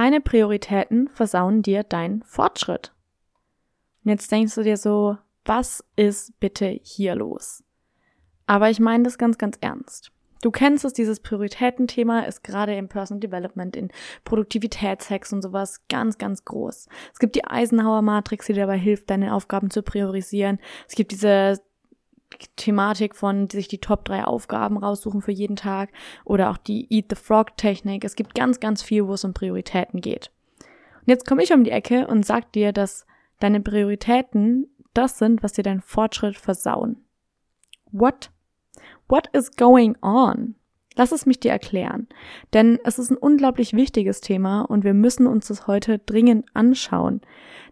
Deine Prioritäten versauen dir deinen Fortschritt. Und jetzt denkst du dir so, was ist bitte hier los? Aber ich meine das ganz, ganz ernst. Du kennst es, dieses Prioritätenthema ist gerade im Personal Development, in Produktivitätshacks und sowas ganz, ganz groß. Es gibt die Eisenhower Matrix, die dabei hilft, deine Aufgaben zu priorisieren. Es gibt diese Thematik von sich die Top 3 Aufgaben raussuchen für jeden Tag oder auch die Eat the Frog Technik. Es gibt ganz, ganz viel, wo es um Prioritäten geht. Und jetzt komme ich um die Ecke und sag dir, dass deine Prioritäten das sind, was dir deinen Fortschritt versauen. What? What is going on? Lass es mich dir erklären. Denn es ist ein unglaublich wichtiges Thema und wir müssen uns das heute dringend anschauen.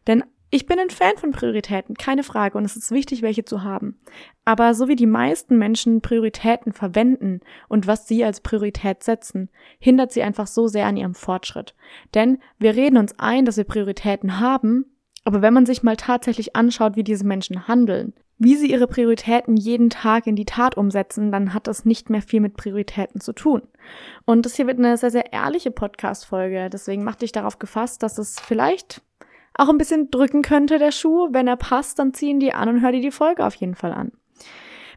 Denn ich bin ein Fan von Prioritäten, keine Frage, und es ist wichtig, welche zu haben. Aber so wie die meisten Menschen Prioritäten verwenden und was sie als Priorität setzen, hindert sie einfach so sehr an ihrem Fortschritt. Denn wir reden uns ein, dass wir Prioritäten haben, aber wenn man sich mal tatsächlich anschaut, wie diese Menschen handeln, wie sie ihre Prioritäten jeden Tag in die Tat umsetzen, dann hat das nicht mehr viel mit Prioritäten zu tun. Und das hier wird eine sehr, sehr ehrliche Podcast-Folge. Deswegen mach dich darauf gefasst, dass es vielleicht auch ein bisschen drücken könnte, der Schuh. Wenn er passt, dann ziehen die an und hör dir die Folge auf jeden Fall an.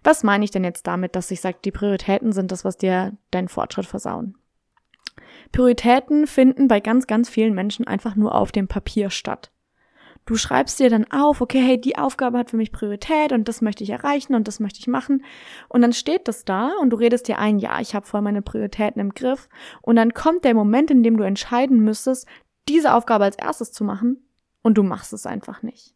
Was meine ich denn jetzt damit, dass ich sage, die Prioritäten sind das, was dir deinen Fortschritt versauen? Prioritäten finden bei ganz, ganz vielen Menschen einfach nur auf dem Papier statt. Du schreibst dir dann auf, okay, hey, die Aufgabe hat für mich Priorität und das möchte ich erreichen und das möchte ich machen. Und dann steht das da und du redest dir ein, ja, ich habe voll meine Prioritäten im Griff. Und dann kommt der Moment, in dem du entscheiden müsstest, diese Aufgabe als erstes zu machen und du machst es einfach nicht.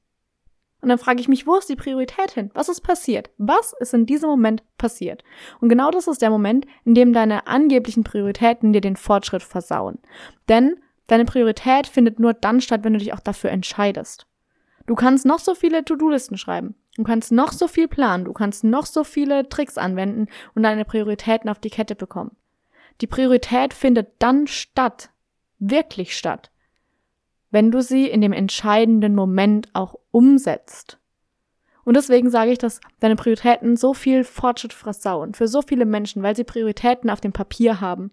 Und dann frage ich mich, wo ist die Priorität hin? Was ist passiert? Was ist in diesem Moment passiert? Und genau das ist der Moment, in dem deine angeblichen Prioritäten dir den Fortschritt versauen. Denn deine Priorität findet nur dann statt, wenn du dich auch dafür entscheidest. Du kannst noch so viele To-Do-Listen schreiben. Du kannst noch so viel planen. Du kannst noch so viele Tricks anwenden und deine Prioritäten auf die Kette bekommen. Die Priorität findet dann statt, wirklich statt, wenn du sie in dem entscheidenden Moment auch umsetzt. Und deswegen sage ich, dass deine Prioritäten so viel Fortschritt versauen für so viele Menschen, weil sie Prioritäten auf dem Papier haben,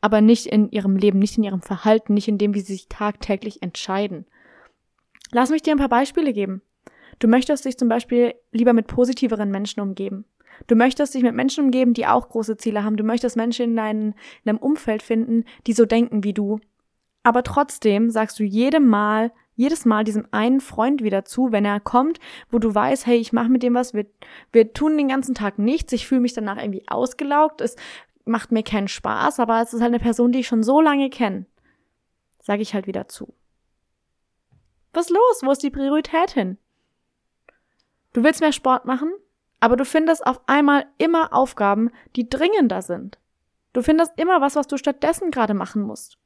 aber nicht in ihrem Leben, nicht in ihrem Verhalten, nicht in dem, wie sie sich tagtäglich entscheiden. Lass mich dir ein paar Beispiele geben. Du möchtest dich zum Beispiel lieber mit positiveren Menschen umgeben. Du möchtest dich mit Menschen umgeben, die auch große Ziele haben. Du möchtest Menschen in, deinem, in deinem Umfeld finden, die so denken wie du, aber trotzdem sagst du jedem Mal, jedes Mal diesem einen Freund wieder zu, wenn er kommt, wo du weißt, hey, ich mache mit dem was, wir, wir tun den ganzen Tag nichts, ich fühle mich danach irgendwie ausgelaugt, es macht mir keinen Spaß, aber es ist halt eine Person, die ich schon so lange kenne. Sage ich halt wieder zu. Was los? Wo ist die Priorität hin? Du willst mehr Sport machen, aber du findest auf einmal immer Aufgaben, die dringender sind. Du findest immer was, was du stattdessen gerade machen musst.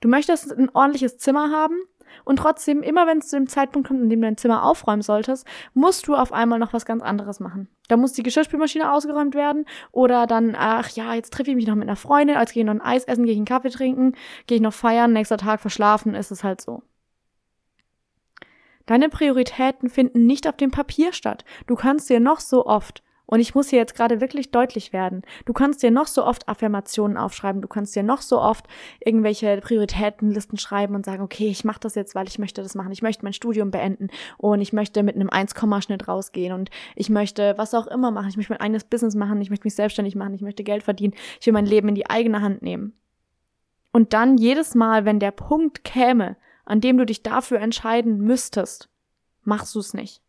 Du möchtest ein ordentliches Zimmer haben und trotzdem, immer wenn es zu dem Zeitpunkt kommt, in dem du dein Zimmer aufräumen solltest, musst du auf einmal noch was ganz anderes machen. Da muss die Geschirrspülmaschine ausgeräumt werden oder dann, ach ja, jetzt treffe ich mich noch mit einer Freundin, als gehe ich noch ein Eis essen, gehe ich einen Kaffee trinken, gehe ich noch feiern, nächster Tag verschlafen, ist es halt so. Deine Prioritäten finden nicht auf dem Papier statt. Du kannst dir noch so oft und ich muss hier jetzt gerade wirklich deutlich werden. Du kannst dir noch so oft Affirmationen aufschreiben, du kannst dir noch so oft irgendwelche Prioritätenlisten schreiben und sagen, okay, ich mache das jetzt, weil ich möchte das machen. Ich möchte mein Studium beenden und ich möchte mit einem 1-Schnitt rausgehen und ich möchte was auch immer machen. Ich möchte mein eigenes Business machen, ich möchte mich selbstständig machen, ich möchte Geld verdienen, ich will mein Leben in die eigene Hand nehmen. Und dann jedes Mal, wenn der Punkt käme, an dem du dich dafür entscheiden müsstest, machst du es nicht.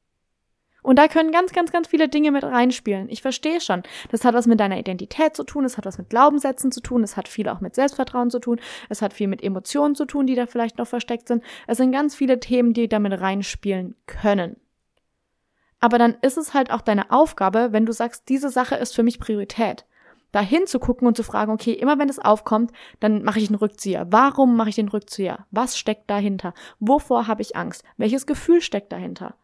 Und da können ganz, ganz, ganz viele Dinge mit reinspielen. Ich verstehe schon. Das hat was mit deiner Identität zu tun, es hat was mit Glaubenssätzen zu tun, es hat viel auch mit Selbstvertrauen zu tun, es hat viel mit Emotionen zu tun, die da vielleicht noch versteckt sind. Es sind ganz viele Themen, die damit reinspielen können. Aber dann ist es halt auch deine Aufgabe, wenn du sagst, diese Sache ist für mich Priorität, da hinzugucken und zu fragen, okay, immer wenn es aufkommt, dann mache ich einen Rückzieher. Warum mache ich den Rückzieher? Was steckt dahinter? Wovor habe ich Angst? Welches Gefühl steckt dahinter?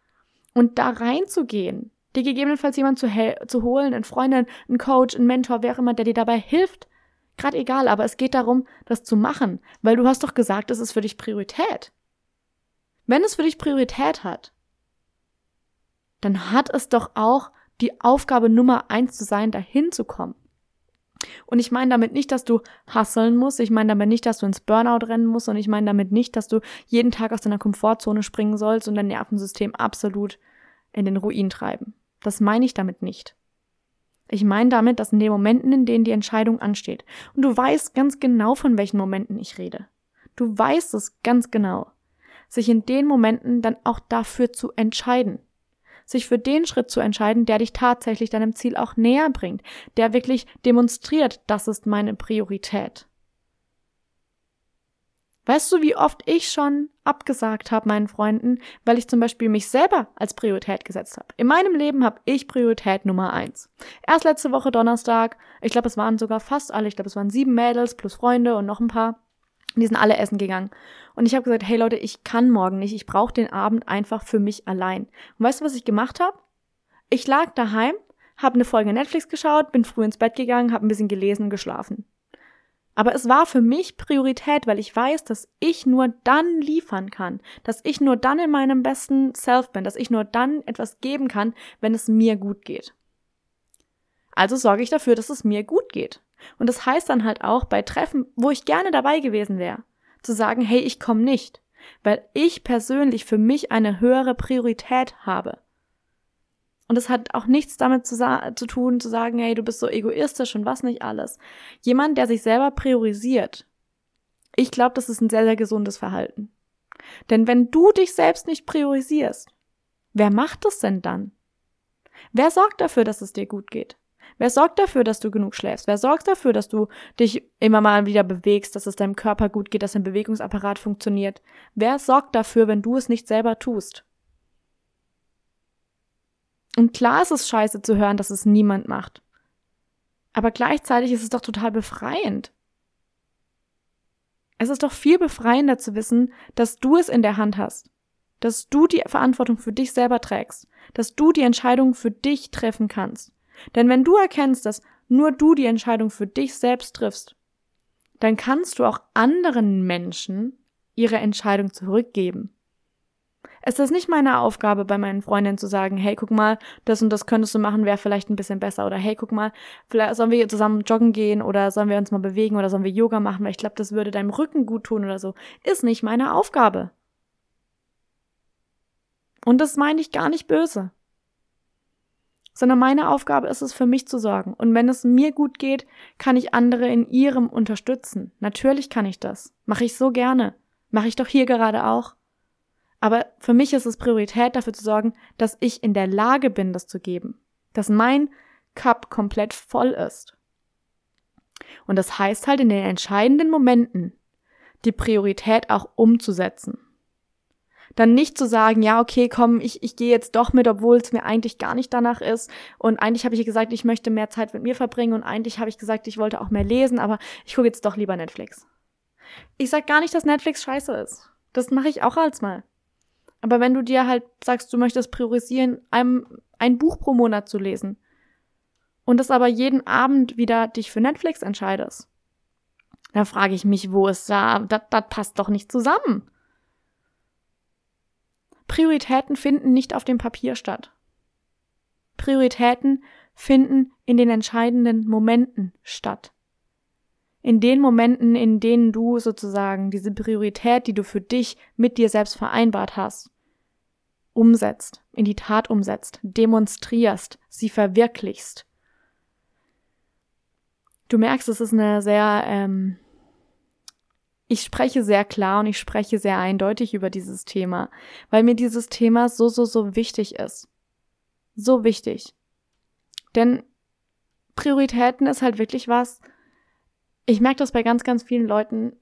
Und da reinzugehen, dir gegebenenfalls jemand zu, zu holen, einen Freundin, einen Coach, einen Mentor, wer immer, der dir dabei hilft, gerade egal, aber es geht darum, das zu machen, weil du hast doch gesagt, es ist für dich Priorität. Wenn es für dich Priorität hat, dann hat es doch auch die Aufgabe Nummer eins zu sein, dahin zu kommen. Und ich meine damit nicht, dass du hasseln musst. Ich meine damit nicht, dass du ins Burnout rennen musst. Und ich meine damit nicht, dass du jeden Tag aus deiner Komfortzone springen sollst und dein Nervensystem absolut in den Ruin treiben. Das meine ich damit nicht. Ich meine damit, dass in den Momenten, in denen die Entscheidung ansteht, und du weißt ganz genau, von welchen Momenten ich rede. Du weißt es ganz genau. Sich in den Momenten dann auch dafür zu entscheiden sich für den Schritt zu entscheiden, der dich tatsächlich deinem Ziel auch näher bringt, der wirklich demonstriert, das ist meine Priorität. Weißt du, wie oft ich schon abgesagt habe meinen Freunden, weil ich zum Beispiel mich selber als Priorität gesetzt habe. In meinem Leben habe ich Priorität Nummer eins. Erst letzte Woche Donnerstag, ich glaube, es waren sogar fast alle, ich glaube, es waren sieben Mädels plus Freunde und noch ein paar. Die sind alle essen gegangen. Und ich habe gesagt, hey Leute, ich kann morgen nicht. Ich brauche den Abend einfach für mich allein. Und weißt du, was ich gemacht habe? Ich lag daheim, habe eine Folge Netflix geschaut, bin früh ins Bett gegangen, habe ein bisschen gelesen und geschlafen. Aber es war für mich Priorität, weil ich weiß, dass ich nur dann liefern kann, dass ich nur dann in meinem besten Self bin, dass ich nur dann etwas geben kann, wenn es mir gut geht. Also sorge ich dafür, dass es mir gut geht. Und das heißt dann halt auch bei Treffen, wo ich gerne dabei gewesen wäre, zu sagen, hey, ich komme nicht, weil ich persönlich für mich eine höhere Priorität habe. Und es hat auch nichts damit zu, zu, tun, zu sagen, hey, du bist so egoistisch und was nicht alles. Jemand, der sich selber priorisiert, ich glaube, das ist ein sehr, sehr gesundes Verhalten. Denn wenn du dich selbst nicht priorisierst, wer macht es denn dann? Wer sorgt dafür, dass es dir gut geht? Wer sorgt dafür, dass du genug schläfst? Wer sorgt dafür, dass du dich immer mal wieder bewegst, dass es deinem Körper gut geht, dass dein Bewegungsapparat funktioniert? Wer sorgt dafür, wenn du es nicht selber tust? Und klar ist es scheiße zu hören, dass es niemand macht. Aber gleichzeitig ist es doch total befreiend. Es ist doch viel befreiender zu wissen, dass du es in der Hand hast, dass du die Verantwortung für dich selber trägst, dass du die Entscheidung für dich treffen kannst. Denn wenn du erkennst, dass nur du die Entscheidung für dich selbst triffst, dann kannst du auch anderen Menschen ihre Entscheidung zurückgeben. Es ist nicht meine Aufgabe, bei meinen Freundinnen zu sagen, hey, guck mal, das und das könntest du machen, wäre vielleicht ein bisschen besser. Oder hey, guck mal, vielleicht sollen wir zusammen joggen gehen oder sollen wir uns mal bewegen oder sollen wir Yoga machen, weil ich glaube, das würde deinem Rücken gut tun oder so. Ist nicht meine Aufgabe. Und das meine ich gar nicht böse sondern meine Aufgabe ist es, für mich zu sorgen. Und wenn es mir gut geht, kann ich andere in ihrem unterstützen. Natürlich kann ich das. Mache ich so gerne. Mache ich doch hier gerade auch. Aber für mich ist es Priorität, dafür zu sorgen, dass ich in der Lage bin, das zu geben. Dass mein Cup komplett voll ist. Und das heißt halt in den entscheidenden Momenten, die Priorität auch umzusetzen dann nicht zu sagen, ja, okay, komm, ich, ich gehe jetzt doch mit, obwohl es mir eigentlich gar nicht danach ist. Und eigentlich habe ich gesagt, ich möchte mehr Zeit mit mir verbringen und eigentlich habe ich gesagt, ich wollte auch mehr lesen, aber ich gucke jetzt doch lieber Netflix. Ich sag gar nicht, dass Netflix scheiße ist. Das mache ich auch als mal. Aber wenn du dir halt sagst, du möchtest priorisieren, ein, ein Buch pro Monat zu lesen und das aber jeden Abend wieder dich für Netflix entscheidest, dann frage ich mich, wo ist da, das, das passt doch nicht zusammen. Prioritäten finden nicht auf dem Papier statt. Prioritäten finden in den entscheidenden Momenten statt. In den Momenten, in denen du sozusagen diese Priorität, die du für dich mit dir selbst vereinbart hast, umsetzt, in die Tat umsetzt, demonstrierst, sie verwirklichst. Du merkst, es ist eine sehr ähm, ich spreche sehr klar und ich spreche sehr eindeutig über dieses Thema, weil mir dieses Thema so, so, so wichtig ist. So wichtig. Denn Prioritäten ist halt wirklich was, ich merke das bei ganz, ganz vielen Leuten,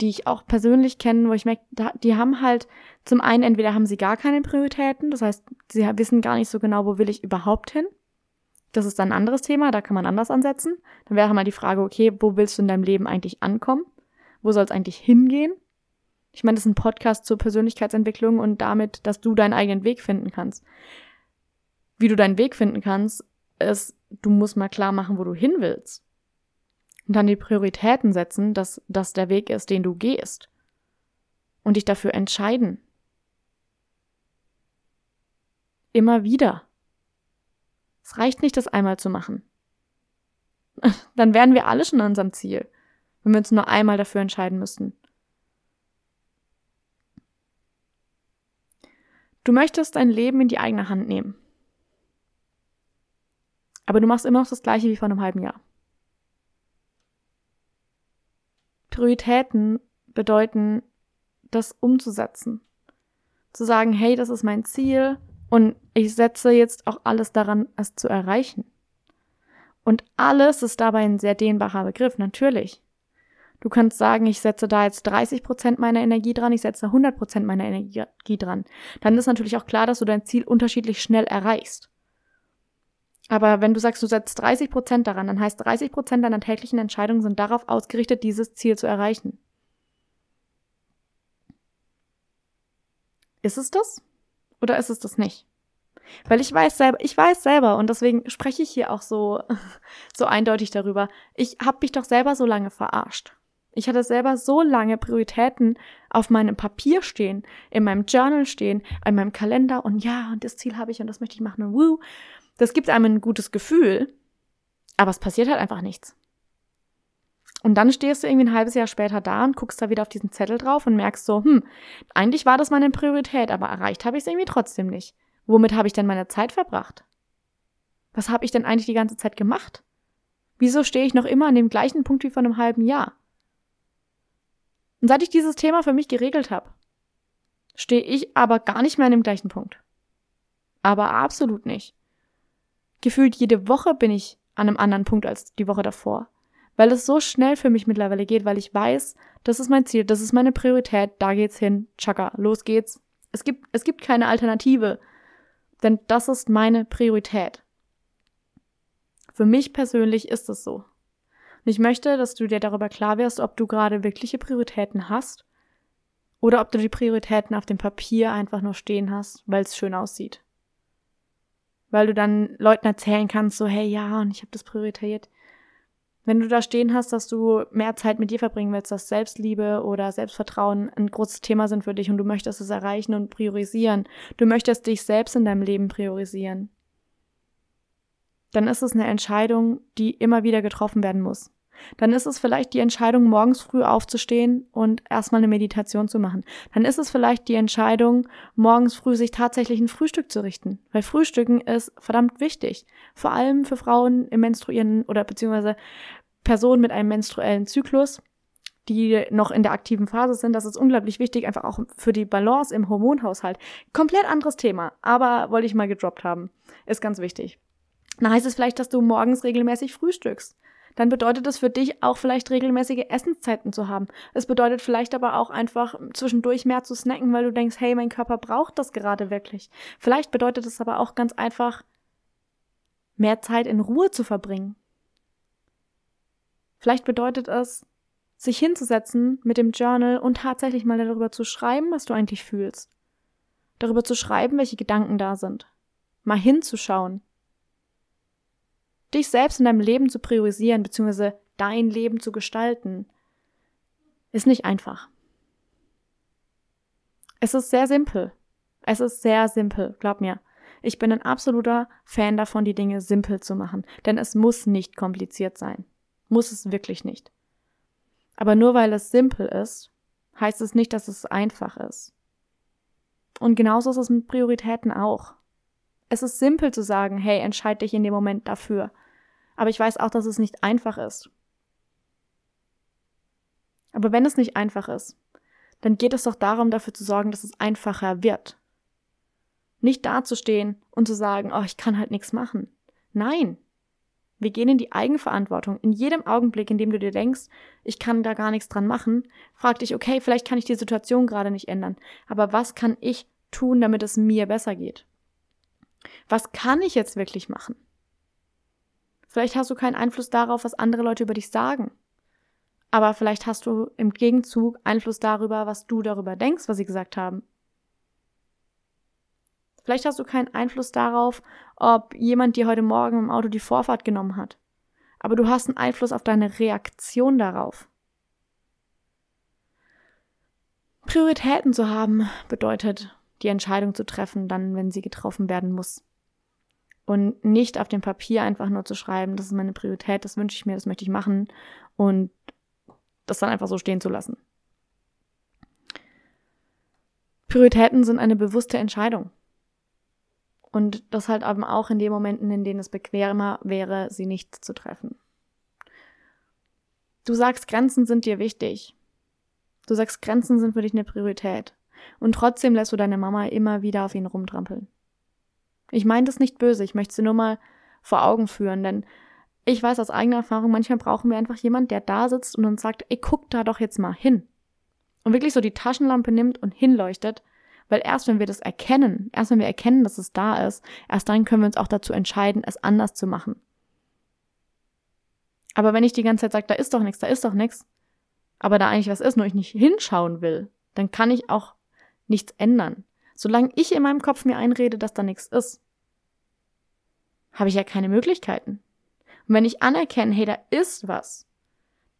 die ich auch persönlich kenne, wo ich merke, die haben halt zum einen entweder haben sie gar keine Prioritäten, das heißt, sie wissen gar nicht so genau, wo will ich überhaupt hin. Das ist dann ein anderes Thema, da kann man anders ansetzen. Dann wäre mal die Frage, okay, wo willst du in deinem Leben eigentlich ankommen? Wo soll es eigentlich hingehen? Ich meine, das ist ein Podcast zur Persönlichkeitsentwicklung und damit, dass du deinen eigenen Weg finden kannst. Wie du deinen Weg finden kannst, ist, du musst mal klar machen, wo du hin willst. Und dann die Prioritäten setzen, dass das der Weg ist, den du gehst. Und dich dafür entscheiden. Immer wieder. Es reicht nicht, das einmal zu machen. Dann wären wir alle schon an unserem Ziel, wenn wir uns nur einmal dafür entscheiden müssten. Du möchtest dein Leben in die eigene Hand nehmen. Aber du machst immer noch das gleiche wie vor einem halben Jahr. Prioritäten bedeuten, das umzusetzen. Zu sagen, hey, das ist mein Ziel und ich setze jetzt auch alles daran, es zu erreichen. Und alles ist dabei ein sehr dehnbarer Begriff, natürlich. Du kannst sagen, ich setze da jetzt 30 Prozent meiner Energie dran, ich setze 100 Prozent meiner Energie dran. Dann ist natürlich auch klar, dass du dein Ziel unterschiedlich schnell erreichst. Aber wenn du sagst, du setzt 30 Prozent daran, dann heißt 30 Prozent deiner täglichen Entscheidungen sind darauf ausgerichtet, dieses Ziel zu erreichen. Ist es das? Oder ist es das nicht? Weil ich weiß selber, ich weiß selber und deswegen spreche ich hier auch so, so eindeutig darüber. Ich habe mich doch selber so lange verarscht. Ich hatte selber so lange Prioritäten auf meinem Papier stehen, in meinem Journal stehen, in meinem Kalender und ja, und das Ziel habe ich und das möchte ich machen und woo. Das gibt einem ein gutes Gefühl, aber es passiert halt einfach nichts. Und dann stehst du irgendwie ein halbes Jahr später da und guckst da wieder auf diesen Zettel drauf und merkst so, hm, eigentlich war das meine Priorität, aber erreicht habe ich es irgendwie trotzdem nicht. Womit habe ich denn meine Zeit verbracht? Was habe ich denn eigentlich die ganze Zeit gemacht? Wieso stehe ich noch immer an dem gleichen Punkt wie vor einem halben Jahr? Und seit ich dieses Thema für mich geregelt habe, stehe ich aber gar nicht mehr an dem gleichen Punkt. Aber absolut nicht gefühlt jede Woche bin ich an einem anderen Punkt als die Woche davor. Weil es so schnell für mich mittlerweile geht, weil ich weiß, das ist mein Ziel, das ist meine Priorität, da geht's hin, tschakka, los geht's. Es gibt, es gibt keine Alternative, denn das ist meine Priorität. Für mich persönlich ist es so. Und ich möchte, dass du dir darüber klar wirst, ob du gerade wirkliche Prioritäten hast oder ob du die Prioritäten auf dem Papier einfach nur stehen hast, weil es schön aussieht weil du dann Leuten erzählen kannst, so, hey, ja, und ich habe das prioritiert. Wenn du da stehen hast, dass du mehr Zeit mit dir verbringen willst, dass Selbstliebe oder Selbstvertrauen ein großes Thema sind für dich und du möchtest es erreichen und priorisieren, du möchtest dich selbst in deinem Leben priorisieren, dann ist es eine Entscheidung, die immer wieder getroffen werden muss dann ist es vielleicht die Entscheidung, morgens früh aufzustehen und erstmal eine Meditation zu machen. Dann ist es vielleicht die Entscheidung, morgens früh sich tatsächlich ein Frühstück zu richten. Weil Frühstücken ist verdammt wichtig. Vor allem für Frauen im Menstruieren oder beziehungsweise Personen mit einem menstruellen Zyklus, die noch in der aktiven Phase sind. Das ist unglaublich wichtig, einfach auch für die Balance im Hormonhaushalt. Komplett anderes Thema, aber wollte ich mal gedroppt haben. Ist ganz wichtig. Dann heißt es vielleicht, dass du morgens regelmäßig frühstückst dann bedeutet es für dich auch vielleicht regelmäßige Essenszeiten zu haben. Es bedeutet vielleicht aber auch einfach zwischendurch mehr zu snacken, weil du denkst, hey, mein Körper braucht das gerade wirklich. Vielleicht bedeutet es aber auch ganz einfach, mehr Zeit in Ruhe zu verbringen. Vielleicht bedeutet es, sich hinzusetzen mit dem Journal und tatsächlich mal darüber zu schreiben, was du eigentlich fühlst. Darüber zu schreiben, welche Gedanken da sind. Mal hinzuschauen dich selbst in deinem Leben zu priorisieren, beziehungsweise dein Leben zu gestalten, ist nicht einfach. Es ist sehr simpel. Es ist sehr simpel, glaub mir. Ich bin ein absoluter Fan davon, die Dinge simpel zu machen, denn es muss nicht kompliziert sein. Muss es wirklich nicht. Aber nur weil es simpel ist, heißt es nicht, dass es einfach ist. Und genauso ist es mit Prioritäten auch. Es ist simpel zu sagen, hey, entscheid dich in dem Moment dafür. Aber ich weiß auch, dass es nicht einfach ist. Aber wenn es nicht einfach ist, dann geht es doch darum, dafür zu sorgen, dass es einfacher wird. Nicht dazustehen und zu sagen, oh, ich kann halt nichts machen. Nein. Wir gehen in die Eigenverantwortung. In jedem Augenblick, in dem du dir denkst, ich kann da gar nichts dran machen, frag dich, okay, vielleicht kann ich die Situation gerade nicht ändern. Aber was kann ich tun, damit es mir besser geht? Was kann ich jetzt wirklich machen? Vielleicht hast du keinen Einfluss darauf, was andere Leute über dich sagen. Aber vielleicht hast du im Gegenzug Einfluss darüber, was du darüber denkst, was sie gesagt haben. Vielleicht hast du keinen Einfluss darauf, ob jemand dir heute Morgen im Auto die Vorfahrt genommen hat. Aber du hast einen Einfluss auf deine Reaktion darauf. Prioritäten zu haben bedeutet, die Entscheidung zu treffen, dann, wenn sie getroffen werden muss. Und nicht auf dem Papier einfach nur zu schreiben, das ist meine Priorität, das wünsche ich mir, das möchte ich machen und das dann einfach so stehen zu lassen. Prioritäten sind eine bewusste Entscheidung. Und das halt eben auch in den Momenten, in denen es bequemer wäre, sie nicht zu treffen. Du sagst, Grenzen sind dir wichtig. Du sagst, Grenzen sind für dich eine Priorität. Und trotzdem lässt du deine Mama immer wieder auf ihn rumtrampeln. Ich meine das nicht böse, ich möchte sie nur mal vor Augen führen, denn ich weiß aus eigener Erfahrung, manchmal brauchen wir einfach jemanden, der da sitzt und uns sagt, ey, guck da doch jetzt mal hin. Und wirklich so die Taschenlampe nimmt und hinleuchtet weil erst wenn wir das erkennen, erst wenn wir erkennen, dass es da ist, erst dann können wir uns auch dazu entscheiden, es anders zu machen. Aber wenn ich die ganze Zeit sage, da ist doch nichts, da ist doch nichts, aber da eigentlich was ist, nur ich nicht hinschauen will, dann kann ich auch nichts ändern. Solange ich in meinem Kopf mir einrede, dass da nichts ist, habe ich ja keine Möglichkeiten. Und wenn ich anerkenne, hey, da ist was,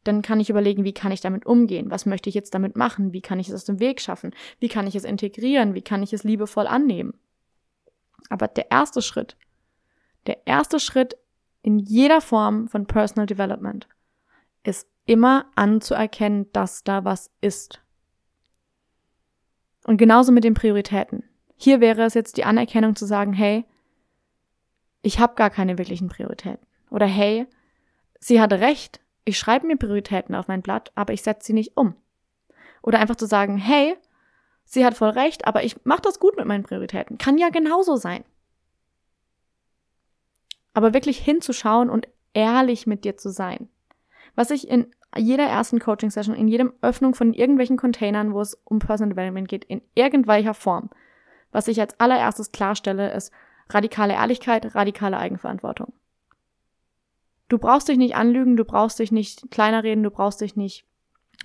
dann kann ich überlegen, wie kann ich damit umgehen? Was möchte ich jetzt damit machen? Wie kann ich es aus dem Weg schaffen? Wie kann ich es integrieren? Wie kann ich es liebevoll annehmen? Aber der erste Schritt, der erste Schritt in jeder Form von Personal Development ist immer anzuerkennen, dass da was ist. Und genauso mit den Prioritäten. Hier wäre es jetzt die Anerkennung zu sagen, hey, ich habe gar keine wirklichen Prioritäten. Oder hey, sie hatte recht, ich schreibe mir Prioritäten auf mein Blatt, aber ich setze sie nicht um. Oder einfach zu sagen, hey, sie hat voll recht, aber ich mache das gut mit meinen Prioritäten. Kann ja genauso sein. Aber wirklich hinzuschauen und ehrlich mit dir zu sein. Was ich in jeder ersten Coaching-Session, in jedem Öffnung von irgendwelchen Containern, wo es um Personal Development geht, in irgendwelcher Form, was ich als allererstes klarstelle, ist radikale Ehrlichkeit, radikale Eigenverantwortung. Du brauchst dich nicht anlügen, du brauchst dich nicht kleiner reden, du brauchst dich nicht,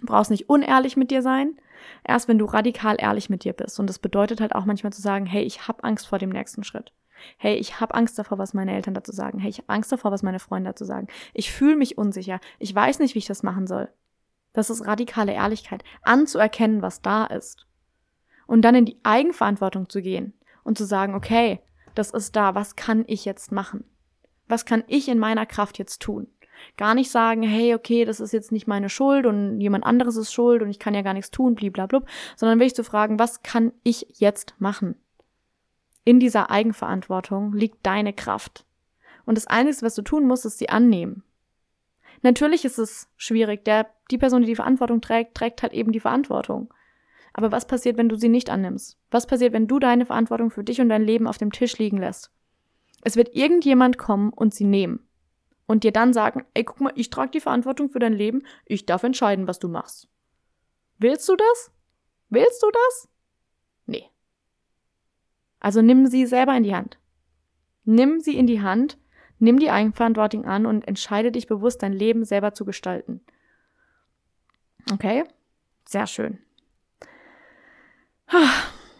brauchst nicht unehrlich mit dir sein. Erst wenn du radikal ehrlich mit dir bist. Und das bedeutet halt auch manchmal zu sagen, hey, ich habe Angst vor dem nächsten Schritt. Hey, ich habe Angst davor, was meine Eltern dazu sagen. Hey, ich habe Angst davor, was meine Freunde dazu sagen. Ich fühle mich unsicher. Ich weiß nicht, wie ich das machen soll. Das ist radikale Ehrlichkeit. Anzuerkennen, was da ist. Und dann in die Eigenverantwortung zu gehen und zu sagen, okay, das ist da, was kann ich jetzt machen? Was kann ich in meiner Kraft jetzt tun? Gar nicht sagen, hey, okay, das ist jetzt nicht meine Schuld und jemand anderes ist schuld und ich kann ja gar nichts tun, bliblablub, sondern wirklich zu fragen, was kann ich jetzt machen? In dieser Eigenverantwortung liegt deine Kraft. Und das Einzige, was du tun musst, ist sie annehmen. Natürlich ist es schwierig. Der, die Person, die die Verantwortung trägt, trägt halt eben die Verantwortung. Aber was passiert, wenn du sie nicht annimmst? Was passiert, wenn du deine Verantwortung für dich und dein Leben auf dem Tisch liegen lässt? Es wird irgendjemand kommen und sie nehmen. Und dir dann sagen, ey, guck mal, ich trage die Verantwortung für dein Leben, ich darf entscheiden, was du machst. Willst du das? Willst du das? Also nimm sie selber in die Hand. Nimm sie in die Hand, nimm die Eigenverantwortung an und entscheide dich bewusst, dein Leben selber zu gestalten. Okay? Sehr schön.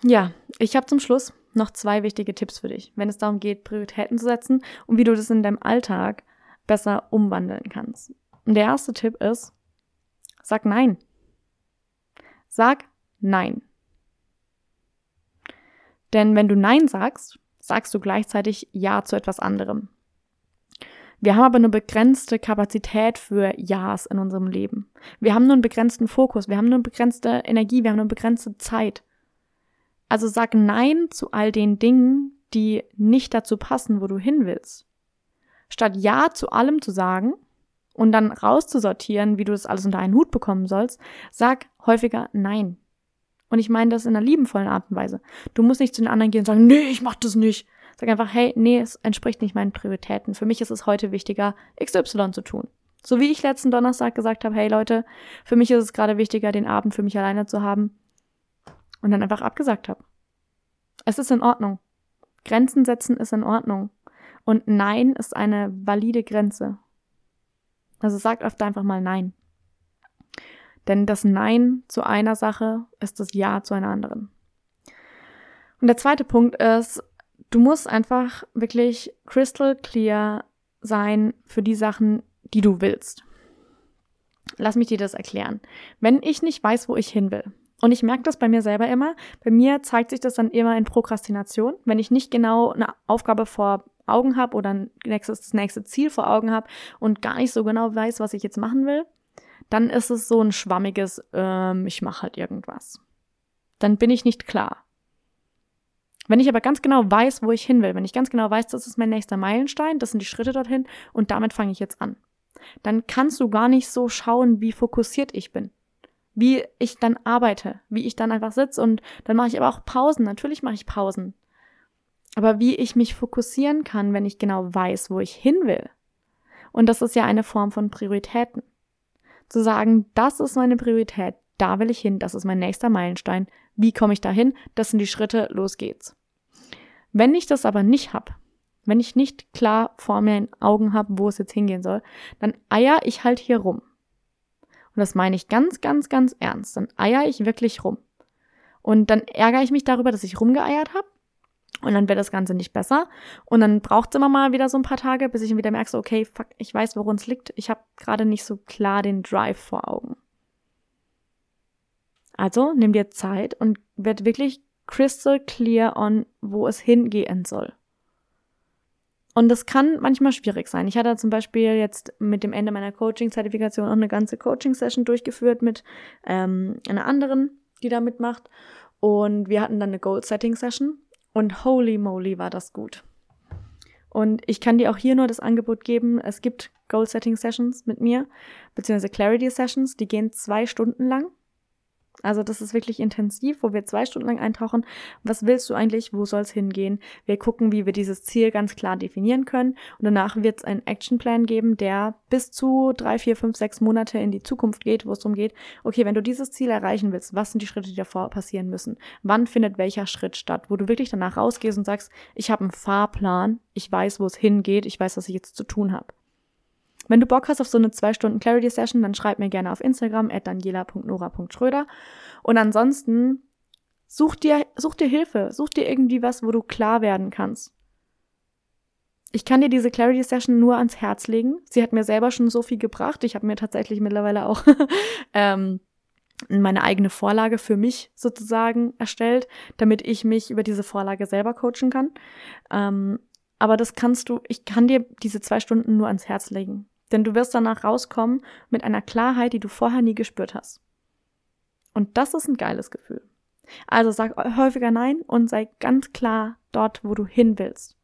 Ja, ich habe zum Schluss noch zwei wichtige Tipps für dich, wenn es darum geht, Prioritäten zu setzen und wie du das in deinem Alltag besser umwandeln kannst. Und der erste Tipp ist, sag Nein. Sag Nein. Denn wenn du Nein sagst, sagst du gleichzeitig Ja zu etwas anderem. Wir haben aber nur begrenzte Kapazität für Ja's in unserem Leben. Wir haben nur einen begrenzten Fokus, wir haben nur begrenzte Energie, wir haben nur begrenzte Zeit. Also sag Nein zu all den Dingen, die nicht dazu passen, wo du hin willst. Statt Ja zu allem zu sagen und dann rauszusortieren, wie du das alles unter einen Hut bekommen sollst, sag häufiger Nein. Und ich meine das in einer liebenvollen Art und Weise. Du musst nicht zu den anderen gehen und sagen, nee, ich mach das nicht. Sag einfach, hey, nee, es entspricht nicht meinen Prioritäten. Für mich ist es heute wichtiger, XY zu tun. So wie ich letzten Donnerstag gesagt habe, hey Leute, für mich ist es gerade wichtiger, den Abend für mich alleine zu haben. Und dann einfach abgesagt habe. Es ist in Ordnung. Grenzen setzen ist in Ordnung. Und Nein ist eine valide Grenze. Also sagt oft einfach mal Nein. Denn das Nein zu einer Sache ist das Ja zu einer anderen. Und der zweite Punkt ist, du musst einfach wirklich crystal clear sein für die Sachen, die du willst. Lass mich dir das erklären. Wenn ich nicht weiß, wo ich hin will, und ich merke das bei mir selber immer, bei mir zeigt sich das dann immer in Prokrastination, wenn ich nicht genau eine Aufgabe vor Augen habe oder ein nächstes, das nächste Ziel vor Augen habe und gar nicht so genau weiß, was ich jetzt machen will, dann ist es so ein schwammiges, ähm, ich mache halt irgendwas. Dann bin ich nicht klar. Wenn ich aber ganz genau weiß, wo ich hin will, wenn ich ganz genau weiß, das ist mein nächster Meilenstein, das sind die Schritte dorthin und damit fange ich jetzt an, dann kannst du gar nicht so schauen, wie fokussiert ich bin. Wie ich dann arbeite, wie ich dann einfach sitze und dann mache ich aber auch Pausen. Natürlich mache ich Pausen. Aber wie ich mich fokussieren kann, wenn ich genau weiß, wo ich hin will. Und das ist ja eine Form von Prioritäten. Zu sagen, das ist meine Priorität, da will ich hin, das ist mein nächster Meilenstein. Wie komme ich dahin? Das sind die Schritte, los geht's. Wenn ich das aber nicht habe, wenn ich nicht klar vor mir in Augen habe, wo es jetzt hingehen soll, dann eier ich halt hier rum. Und das meine ich ganz, ganz, ganz ernst. Dann eier ich wirklich rum. Und dann ärgere ich mich darüber, dass ich rumgeeiert habe. Und dann wird das Ganze nicht besser. Und dann braucht es immer mal wieder so ein paar Tage, bis ich wieder merke, okay, fuck, ich weiß, worum es liegt. Ich habe gerade nicht so klar den Drive vor Augen. Also nimm dir Zeit und werd wirklich crystal clear on, wo es hingehen soll. Und das kann manchmal schwierig sein. Ich hatte zum Beispiel jetzt mit dem Ende meiner Coaching-Zertifikation auch eine ganze Coaching-Session durchgeführt mit ähm, einer anderen, die da mitmacht. Und wir hatten dann eine Goal-Setting-Session. Und holy moly war das gut. Und ich kann dir auch hier nur das Angebot geben, es gibt Goal-Setting-Sessions mit mir, beziehungsweise Clarity-Sessions, die gehen zwei Stunden lang. Also das ist wirklich intensiv, wo wir zwei Stunden lang eintauchen. Was willst du eigentlich? Wo soll es hingehen? Wir gucken, wie wir dieses Ziel ganz klar definieren können. Und danach wird es einen Actionplan geben, der bis zu drei, vier, fünf, sechs Monate in die Zukunft geht, wo es darum geht, okay, wenn du dieses Ziel erreichen willst, was sind die Schritte, die davor passieren müssen? Wann findet welcher Schritt statt? Wo du wirklich danach rausgehst und sagst, ich habe einen Fahrplan, ich weiß, wo es hingeht, ich weiß, was ich jetzt zu tun habe. Wenn du Bock hast auf so eine zwei Stunden Clarity Session, dann schreib mir gerne auf Instagram at daniela.nora.schröder. Und ansonsten such dir, such dir Hilfe, such dir irgendwie was, wo du klar werden kannst. Ich kann dir diese Clarity Session nur ans Herz legen. Sie hat mir selber schon so viel gebracht. Ich habe mir tatsächlich mittlerweile auch ähm, meine eigene Vorlage für mich sozusagen erstellt, damit ich mich über diese Vorlage selber coachen kann. Ähm, aber das kannst du, ich kann dir diese zwei Stunden nur ans Herz legen. Denn du wirst danach rauskommen mit einer Klarheit, die du vorher nie gespürt hast. Und das ist ein geiles Gefühl. Also sag häufiger Nein und sei ganz klar dort, wo du hin willst.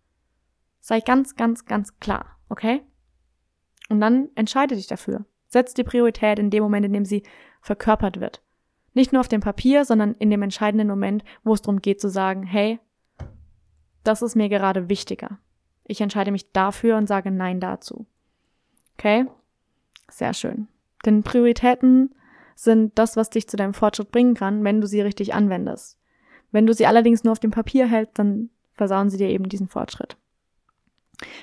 Sei ganz, ganz, ganz klar, okay? Und dann entscheide dich dafür. Setz die Priorität in dem Moment, in dem sie verkörpert wird. Nicht nur auf dem Papier, sondern in dem entscheidenden Moment, wo es darum geht zu sagen, hey, das ist mir gerade wichtiger. Ich entscheide mich dafür und sage Nein dazu. Okay? Sehr schön. Denn Prioritäten sind das, was dich zu deinem Fortschritt bringen kann, wenn du sie richtig anwendest. Wenn du sie allerdings nur auf dem Papier hältst, dann versauen sie dir eben diesen Fortschritt.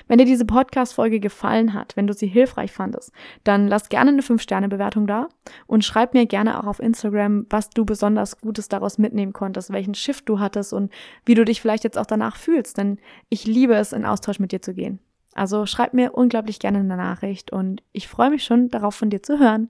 Wenn dir diese Podcast-Folge gefallen hat, wenn du sie hilfreich fandest, dann lass gerne eine 5-Sterne-Bewertung da und schreib mir gerne auch auf Instagram, was du besonders Gutes daraus mitnehmen konntest, welchen Shift du hattest und wie du dich vielleicht jetzt auch danach fühlst, denn ich liebe es, in Austausch mit dir zu gehen. Also schreib mir unglaublich gerne eine Nachricht und ich freue mich schon darauf von dir zu hören.